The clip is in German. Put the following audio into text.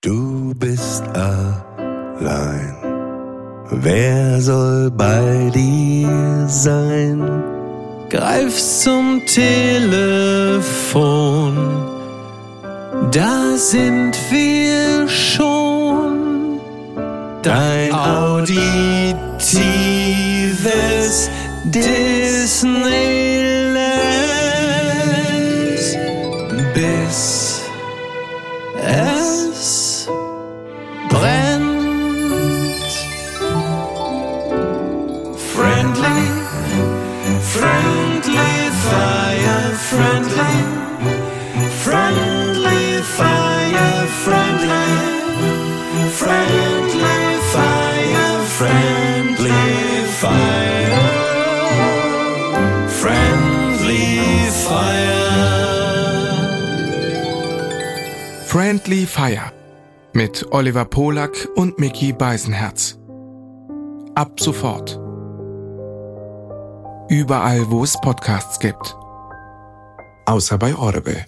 Du bist allein. Wer soll bei dir sein? Greif zum Telefon, da sind wir schon. Dein auditives Disneyland, bis friendly fire, friendly fire, friendly fire. Friendly Fire mit Oliver Polak und Mickey Beisenherz. Ab sofort. Überall, wo es Podcasts gibt. Außer bei Audible.